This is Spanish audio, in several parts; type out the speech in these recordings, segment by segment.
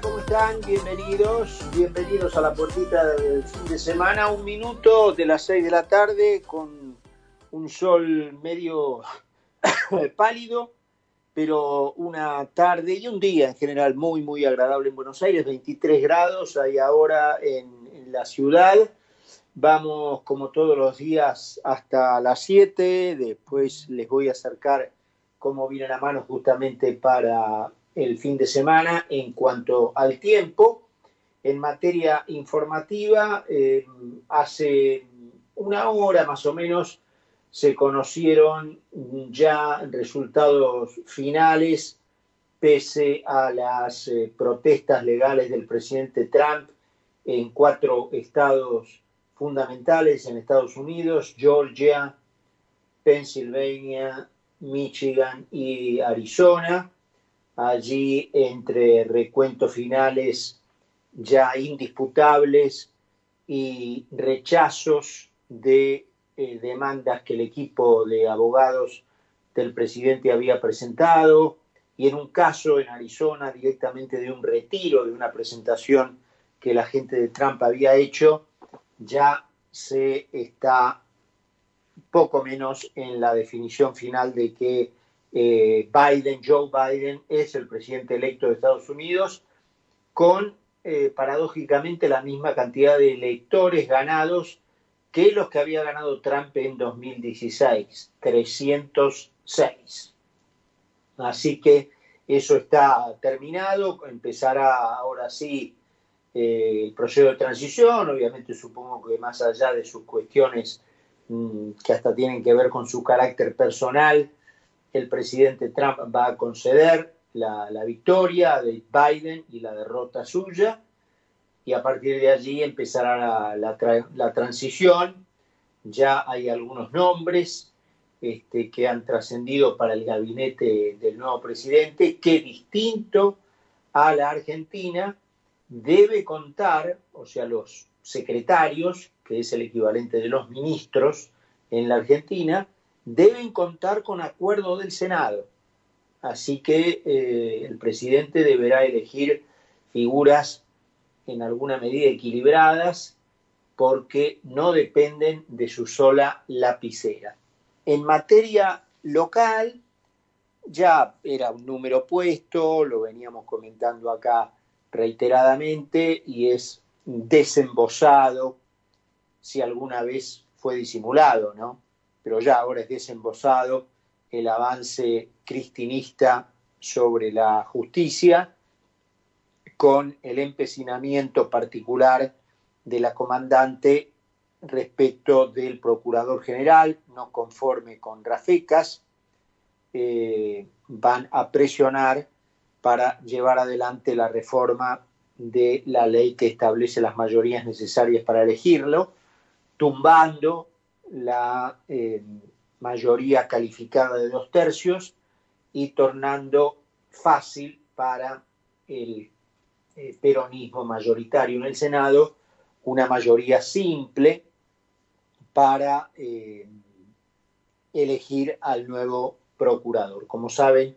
¿cómo están? Bienvenidos, bienvenidos a la puertita del fin de semana. Un minuto de las seis de la tarde con un sol medio pálido, pero una tarde y un día en general muy, muy agradable en Buenos Aires. 23 grados hay ahora en, en la ciudad. Vamos como todos los días hasta las 7. Después les voy a acercar cómo viene la mano justamente para el fin de semana en cuanto al tiempo. En materia informativa, eh, hace una hora más o menos se conocieron ya resultados finales pese a las eh, protestas legales del presidente Trump en cuatro estados fundamentales en Estados Unidos, Georgia, Pennsylvania, Michigan y Arizona allí entre recuentos finales ya indisputables y rechazos de eh, demandas que el equipo de abogados del presidente había presentado y en un caso en Arizona directamente de un retiro de una presentación que la gente de Trump había hecho, ya se está poco menos en la definición final de que eh, Biden, Joe Biden, es el presidente electo de Estados Unidos, con eh, paradójicamente la misma cantidad de electores ganados que los que había ganado Trump en 2016, 306. Así que eso está terminado, empezará ahora sí eh, el proceso de transición, obviamente supongo que más allá de sus cuestiones mmm, que hasta tienen que ver con su carácter personal, el presidente Trump va a conceder la, victoria de Biden y la derrota suya, y a partir de allí empezará la transición. Ya hay algunos nombres este, que han trascendido para el gabinete del nuevo presidente, que distinto a la Argentina, debe contar, o sea, los secretarios, que es el equivalente de los ministros en la Argentina, deben contar con acuerdo del Senado. Así que eh, el presidente deberá elegir figuras en alguna medida equilibradas porque no dependen de su sola lapicera. En materia local, ya era un número puesto, lo veníamos comentando acá reiteradamente y es desembosado si alguna vez fue disimulado, ¿no? Pero ya ahora es desembosado el avance cristinista sobre la justicia, con el empecinamiento particular de la comandante respecto del procurador general, no conforme con Rafecas, eh, van a presionar para llevar adelante la reforma de la ley que establece las mayorías necesarias para elegirlo, tumbando la eh, mayoría calificada de dos tercios y tornando fácil para el eh, peronismo mayoritario en el Senado una mayoría simple para eh, elegir al nuevo procurador. Como saben,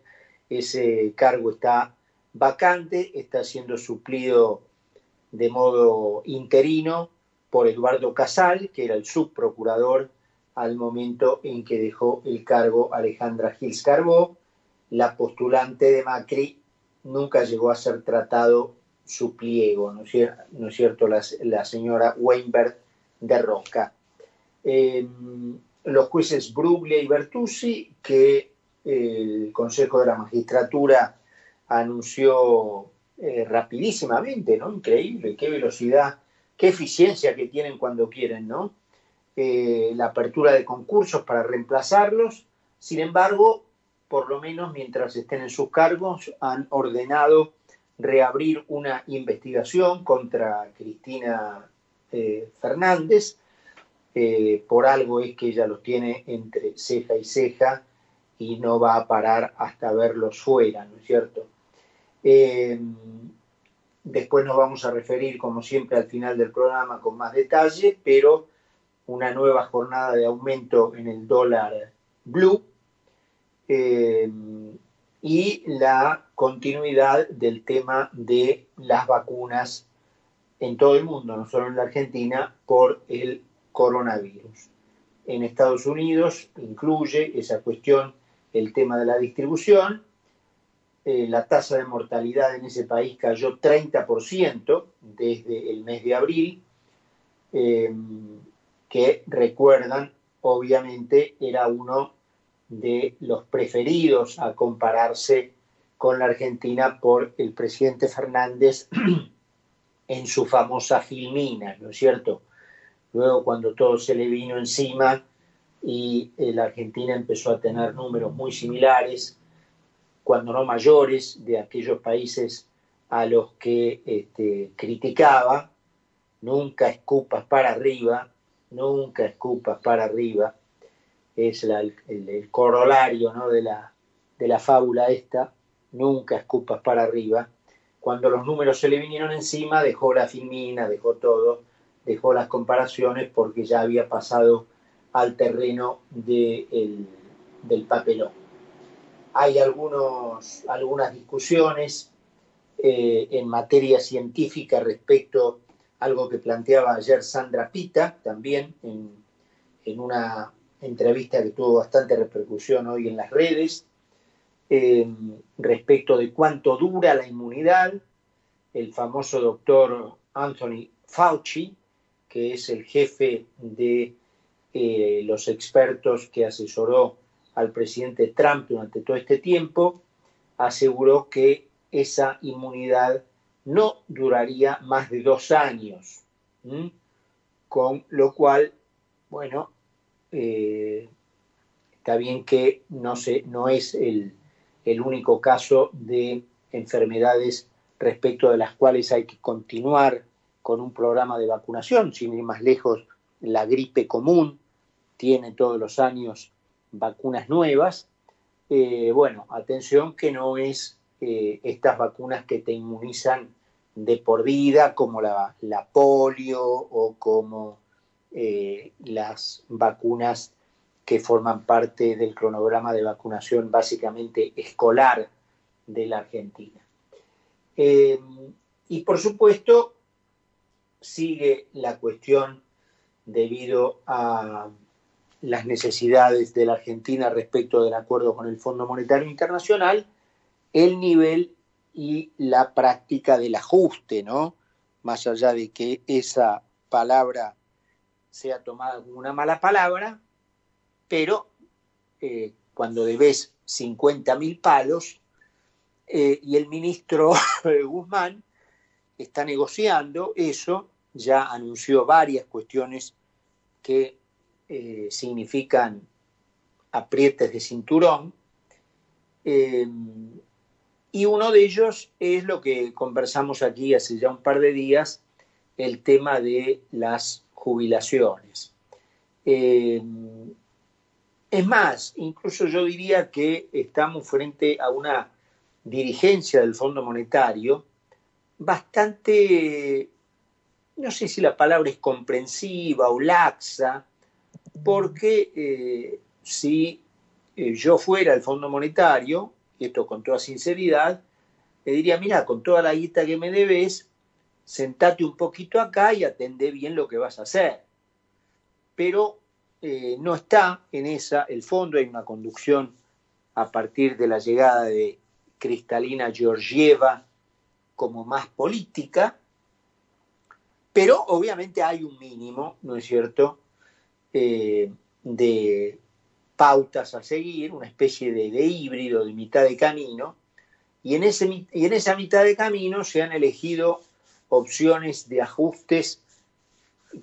ese cargo está vacante, está siendo suplido de modo interino por Eduardo Casal, que era el subprocurador al momento en que dejó el cargo Alejandra Gils Carbó. La postulante de Macri nunca llegó a ser tratado su pliego, ¿no es cierto? La, señora Weinberg de Roca. Eh, los jueces Bruglia y Bertuzzi, que el Consejo de la Magistratura anunció eh, rapidísimamente, ¿no? Increíble, qué velocidad qué eficiencia que tienen cuando quieren, ¿no? Eh, la apertura de concursos para reemplazarlos. Sin embargo, por lo menos mientras estén en sus cargos, han ordenado reabrir una investigación contra Cristina eh, Fernández. Eh, por algo es que ella los tiene entre ceja y ceja y no va a parar hasta verlos fuera, ¿no es cierto? Después nos vamos a referir, como siempre, al final del programa con más detalle, pero una nueva jornada de aumento en el dólar blue eh, y la continuidad del tema de las vacunas en todo el mundo, no solo en la Argentina, por el coronavirus. En Estados Unidos incluye esa cuestión el tema de la distribución. Eh, la tasa de mortalidad en ese país cayó 30% desde el mes de abril, eh, que recuerdan, obviamente, era uno de los preferidos a compararse con la Argentina por el presidente Fernández en su famosa filmina, ¿no es cierto? Luego cuando todo se le vino encima y eh, la Argentina empezó a tener números muy similares, cuando no mayores, de aquellos países a los que este, criticaba, nunca escupas para arriba, nunca escupas para arriba, es el, corolario ¿no? de, la, de la fábula esta, nunca escupas para arriba, cuando los números se le vinieron encima, dejó la filmina, dejó todo, dejó las comparaciones porque ya había pasado al terreno del papelón. Hay algunos, algunas discusiones eh, en materia científica respecto a algo que planteaba ayer Sandra Pita, también en, en una entrevista que tuvo bastante repercusión hoy en las redes, eh, respecto de cuánto dura la inmunidad. El famoso doctor Anthony Fauci, que es el jefe de eh, los expertos que asesoró al presidente Trump durante todo este tiempo, aseguró que esa inmunidad no duraría más de dos años, con lo cual, bueno, eh, está bien que no, se, no es el, el único caso de enfermedades respecto de las cuales hay que continuar con un programa de vacunación, sin ir más lejos, la gripe común tiene todos los años vacunas nuevas. Eh, bueno, atención que no es eh, estas vacunas que te inmunizan de por vida, como la, polio o como eh, las vacunas que forman parte del cronograma de vacunación básicamente escolar de la Argentina. Y por supuesto, sigue la cuestión debido a las necesidades de la Argentina respecto del acuerdo con el Fondo Monetario Internacional, el nivel y la práctica del ajuste, ¿no? Más allá de que esa palabra sea tomada como una mala palabra, pero eh, cuando debes 50 mil palos eh, y el ministro Guzmán está negociando eso, ya anunció varias cuestiones que eh, significan aprietes de cinturón, y uno de ellos es lo que conversamos aquí hace ya un par de días, el tema de las jubilaciones. Es más, incluso yo diría que estamos frente a una dirigencia del Fondo Monetario bastante, no sé si la palabra es comprensiva o laxa, porque eh, si eh, yo fuera el Fondo Monetario, y esto con toda sinceridad, le diría, mira, con toda la guita que me debes, sentate un poquito acá y atendé bien lo que vas a hacer. Pero eh, no está en esa, el fondo hay una conducción a partir de la llegada de Cristalina Georgieva como más política, pero obviamente hay un mínimo, ¿no es cierto?, eh, de pautas a seguir, una especie de, de, híbrido de mitad de camino, y en, ese, y en esa mitad de camino se han elegido opciones de ajustes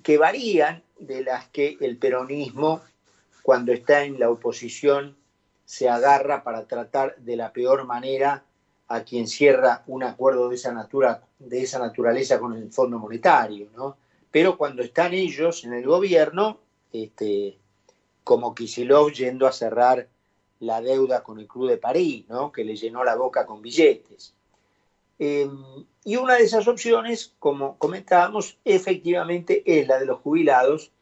que varían de las que el peronismo, cuando está en la oposición, se agarra para tratar de la peor manera a quien cierra un acuerdo de esa, natura, de esa naturaleza con el Fondo Monetario, ¿no? Pero cuando están ellos en el gobierno, este, como Kisilov yendo a cerrar la deuda con el Club de París, ¿no? que le llenó la boca con billetes. Em, y una de esas opciones, como comentábamos, efectivamente es la de los jubilados,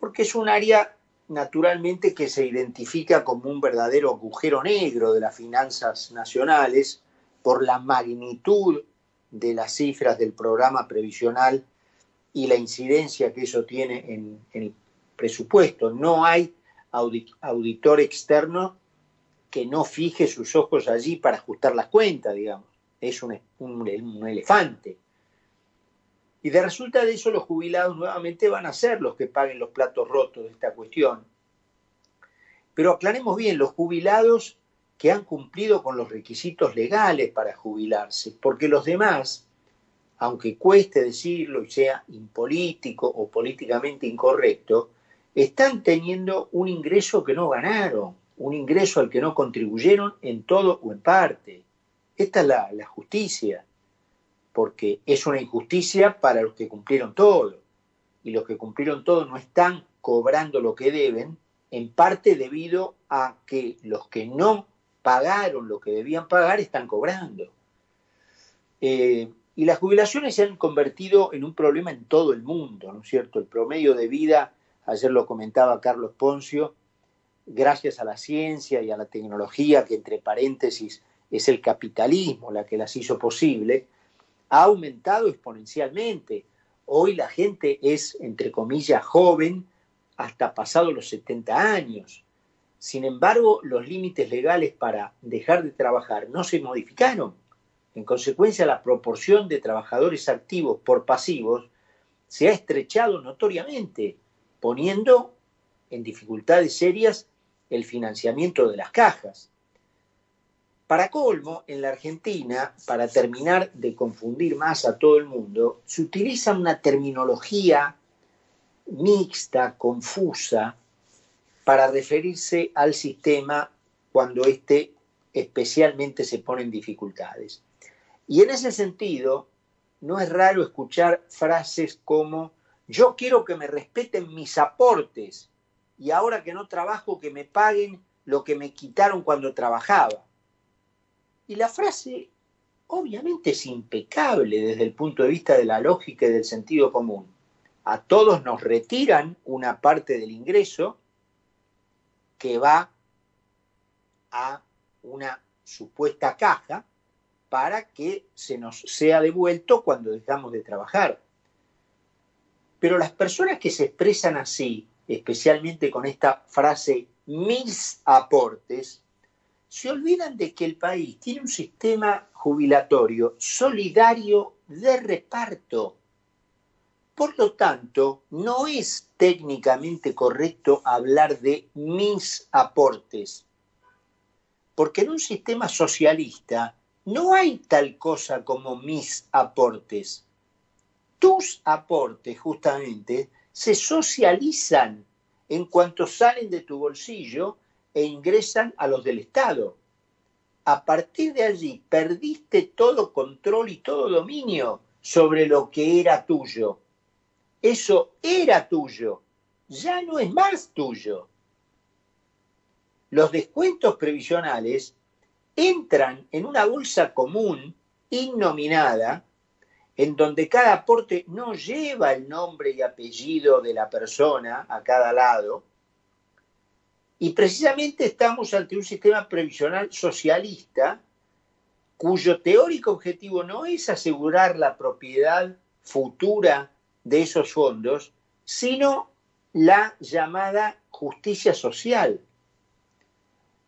porque es un área naturalmente que se identifica como un verdadero agujero negro de las finanzas nacionales, por la magnitud de las cifras del programa previsional y la incidencia que eso tiene en, el presupuesto. No hay auditor externo que no fije sus ojos allí para ajustar las cuentas, digamos. Es un, un, elefante. Y de resulta de eso los jubilados nuevamente van a ser los que paguen los platos rotos de esta cuestión. Pero aclaremos bien, los jubilados que han cumplido con los requisitos legales para jubilarse, porque los demás, aunque cueste decirlo y sea impolítico o políticamente incorrecto, están teniendo un ingreso que no ganaron, un ingreso al que no contribuyeron en todo o en parte. Esta es la, la justicia, porque es una injusticia para los que cumplieron todo, y los que cumplieron todo no están cobrando lo que deben, en parte debido a que los que no pagaron lo que debían pagar están cobrando. Eh, y las jubilaciones se han convertido en un problema en todo el mundo, ¿no es cierto? El promedio de vida, ayer lo comentaba Carlos Poncio, gracias a la ciencia y a la tecnología, que entre paréntesis es el capitalismo la que las hizo posible, ha aumentado exponencialmente. Hoy la gente es, entre comillas, joven hasta pasado los 70 años. Sin embargo, los límites legales para dejar de trabajar no se modificaron. En consecuencia, la proporción de trabajadores activos por pasivos se ha estrechado notoriamente, poniendo en dificultades serias el financiamiento de las cajas. Para colmo, en la Argentina, para terminar de confundir más a todo el mundo, se utiliza una terminología mixta, confusa, para referirse al sistema cuando éste especialmente se pone en dificultades. Y en ese sentido, no es raro escuchar frases como, yo quiero que me respeten mis aportes y ahora que no trabajo que me paguen lo que me quitaron cuando trabajaba. Y la frase obviamente es impecable desde el punto de vista de la lógica y del sentido común a todos nos retiran una parte del ingreso que va a una supuesta caja para que se nos sea devuelto cuando dejamos de trabajar. Pero las personas que se expresan así, especialmente con esta frase mis aportes, se olvidan de que el país tiene un sistema jubilatorio solidario de reparto por lo tanto, no es técnicamente correcto hablar de mis aportes, porque en un sistema socialista no hay tal cosa como mis aportes. Tus aportes, justamente, se socializan en cuanto salen de tu bolsillo e ingresan a los del Estado. A partir de allí perdiste todo control y todo dominio sobre lo que era tuyo eso era tuyo, ya no es más tuyo. Los descuentos previsionales entran en una bolsa común innominada, en donde cada aporte no lleva el nombre y apellido de la persona a cada lado, y precisamente estamos ante un sistema previsional socialista cuyo teórico objetivo no es asegurar la propiedad futura de esos fondos, sino la llamada justicia social.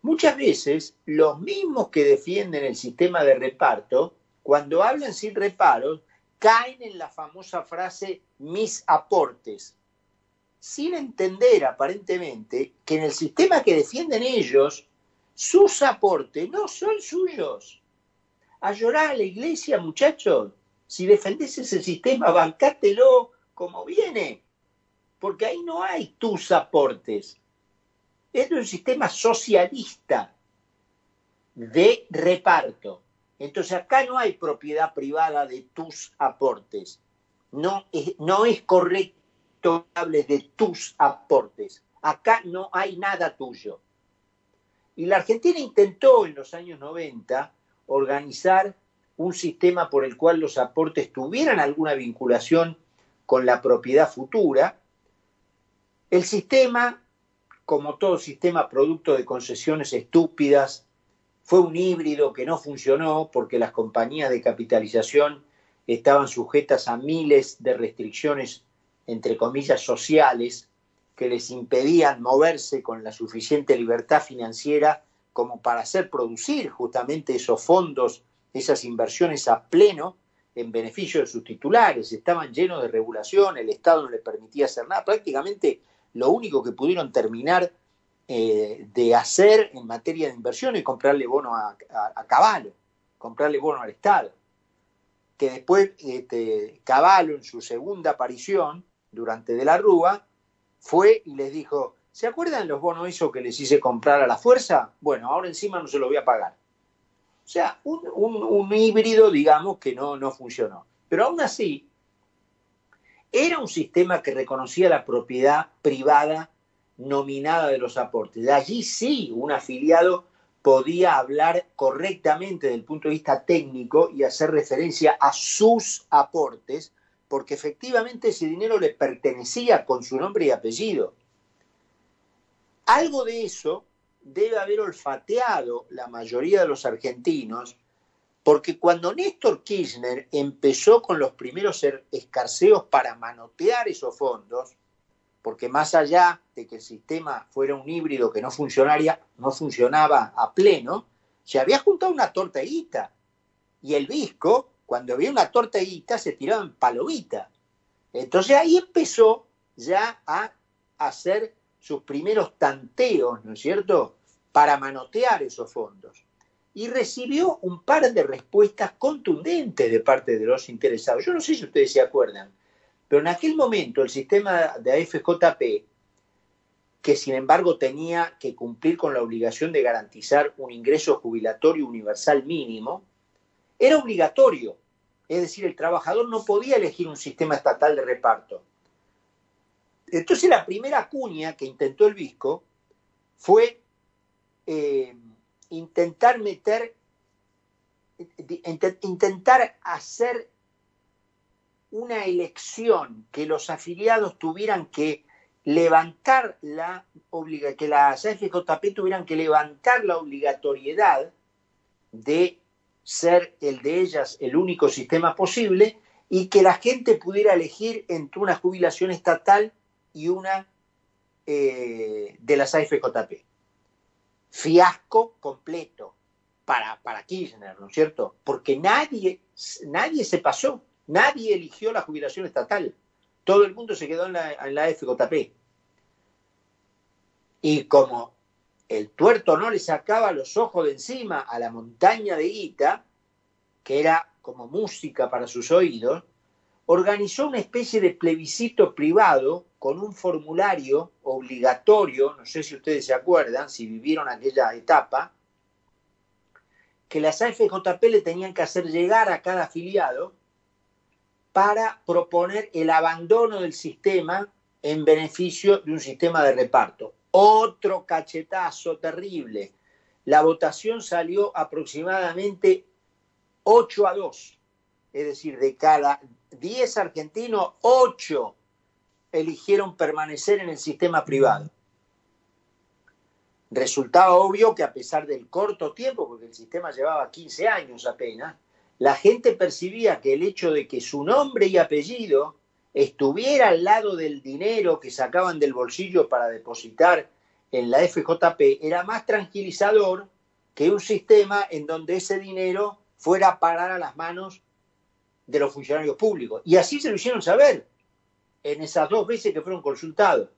Muchas veces los mismos que defienden el sistema de reparto, cuando hablan sin reparos, caen en la famosa frase mis aportes, sin entender aparentemente que en el sistema que defienden ellos, sus aportes no son suyos. A llorar a la iglesia, muchachos, si defendés ese sistema, bancátelo como viene, porque ahí no hay tus aportes. Es un sistema socialista de reparto. Entonces acá no hay propiedad privada de tus aportes. No es, no es correcto hablar de tus aportes. Acá no hay nada tuyo. Y la Argentina intentó en los años 90 organizar un sistema por el cual los aportes tuvieran alguna vinculación con la propiedad futura. El sistema, como todo sistema producto de concesiones estúpidas fue un híbrido que no funcionó porque las compañías de capitalización estaban sujetas a miles de restricciones, entre comillas, sociales, que les impedían moverse con la suficiente libertad financiera como para hacer producir justamente esos fondos, esas inversiones a pleno en beneficio de sus titulares. Estaban llenos de regulación, el Estado no les permitía hacer nada. Prácticamente lo único que pudieron terminar eh, de hacer en materia de inversión es comprarle bono a, a, Caballo, comprarle bono al Estado. Que después este, Caballo, en su segunda aparición durante De la Rúa, fue y les dijo, ¿se acuerdan los bonos esos que les hice comprar a la fuerza? Bueno, ahora encima no se los voy a pagar. O sea, un, híbrido, digamos, que no, no funcionó. Pero aún así, era un sistema que reconocía la propiedad privada nominada de los aportes. Allí sí, un afiliado podía hablar correctamente desde el punto de vista técnico y hacer referencia a sus aportes porque efectivamente ese dinero le pertenecía con su nombre y apellido. Algo de eso debe haber olfateado la mayoría de los argentinos, porque cuando Néstor Kirchner empezó con los primeros er-, escarceos para manotear esos fondos, porque más allá de que el sistema fuera un híbrido que no funcionaría, no funcionaba a pleno, se había juntado una torteguita. Y el Visco cuando había una torteguita se tiraban palomita. Entonces ahí empezó ya a hacer sus primeros tanteos, ¿no es cierto?, para manotear esos fondos. Y recibió un par de respuestas contundentes de parte de los interesados. Yo no sé si ustedes se acuerdan, pero en aquel momento el sistema de AFJP, que sin embargo tenía que cumplir con la obligación de garantizar un ingreso jubilatorio universal mínimo, era obligatorio. Es decir, el trabajador no podía elegir un sistema estatal de reparto. Entonces la primera cuña que intentó el Visco fue eh, intentar meter, intentar hacer una elección que los afiliados tuvieran que levantar la que tuvieran que levantar la obligatoriedad de ser el de ellas el único sistema posible y que la gente pudiera elegir entre una jubilación estatal y una eh, de las AFJP. Fiasco completo para, para Kirchner, ¿no es cierto? Porque nadie, nadie se pasó, nadie eligió la jubilación estatal. Todo el mundo se quedó en la, en la AFJP. Y como el tuerto no le sacaba los ojos de encima a la montaña de guita, que era como música para sus oídos, organizó una especie de plebiscito privado con un formulario obligatorio, no sé si ustedes se acuerdan, si vivieron aquella etapa, que las AFJP le tenían que hacer llegar a cada afiliado para proponer el abandono del sistema en beneficio de un sistema de reparto. Otro cachetazo terrible. La votación salió aproximadamente 8 a 2. Es decir, de cada 10 argentinos, 8 eligieron permanecer en el sistema privado. Resultaba obvio que a pesar del corto tiempo, porque el sistema llevaba 15 años apenas, la gente percibía que el hecho de que su nombre y apellido estuviera al lado del dinero que sacaban del bolsillo para depositar en la FJP era más tranquilizador que un sistema en donde ese dinero fuera a parar a las manos de los funcionarios públicos. Y así se lo hicieron saber en esas dos veces que fueron consultados.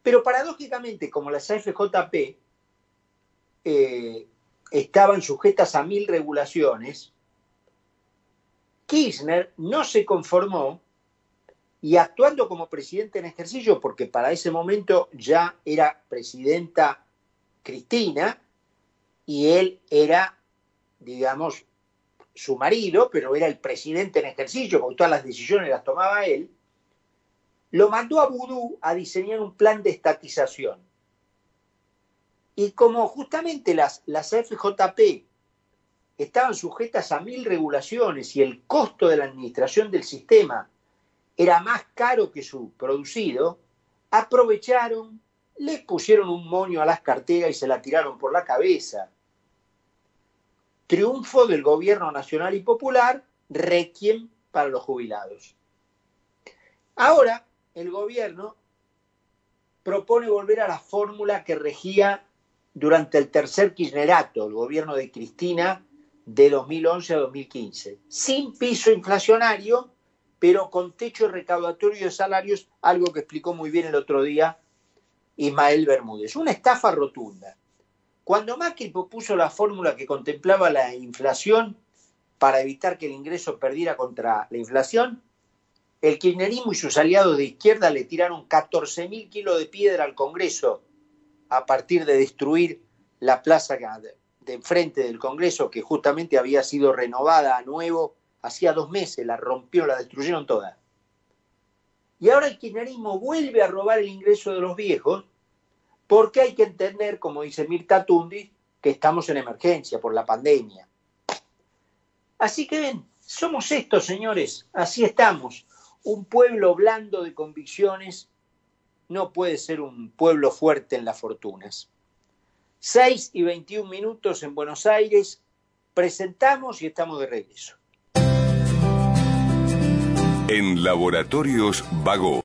Pero paradójicamente, como las AFJP eh, estaban sujetas a mil regulaciones, Kirchner no se conformó y actuando como presidente en ejercicio, porque para ese momento ya era presidenta Cristina y él era, digamos, su marido, pero era el presidente en ejercicio, porque todas las decisiones las tomaba él, lo mandó a Vudú a diseñar un plan de estatización. Y como justamente las, las FJP estaban sujetas a mil regulaciones y el costo de la administración del sistema era más caro que su producido, aprovecharon les pusieron un moño a las carteras y se la tiraron por la cabeza. Triunfo del gobierno nacional y popular, requiem para los jubilados. Ahora, el gobierno propone volver a la fórmula que regía durante el tercer kirchnerato, el gobierno de Cristina, de 2011 a 2015, sin piso inflacionario, pero con techo recaudatorio de salarios, algo que explicó muy bien el otro día Ismael Bermúdez. Una estafa rotunda. Cuando Macri propuso la fórmula que contemplaba la inflación para evitar que el ingreso perdiera contra la inflación, el kirchnerismo y sus aliados de izquierda le tiraron 14.000 kilos de piedra al Congreso a partir de destruir la plaza de enfrente del Congreso, que justamente había sido renovada a nuevo hacía dos meses, la rompieron, la destruyeron toda. Y ahora el kirchnerismo vuelve a robar el ingreso de los viejos, porque hay que entender, como dice Mirta Tundi, que estamos en emergencia por la pandemia. Así que ven, somos estos, señores, así estamos. Un pueblo blando de convicciones no puede ser un pueblo fuerte en las fortunas. 6 y 21 minutos en Buenos Aires, presentamos y estamos de regreso. En Laboratorios Vago.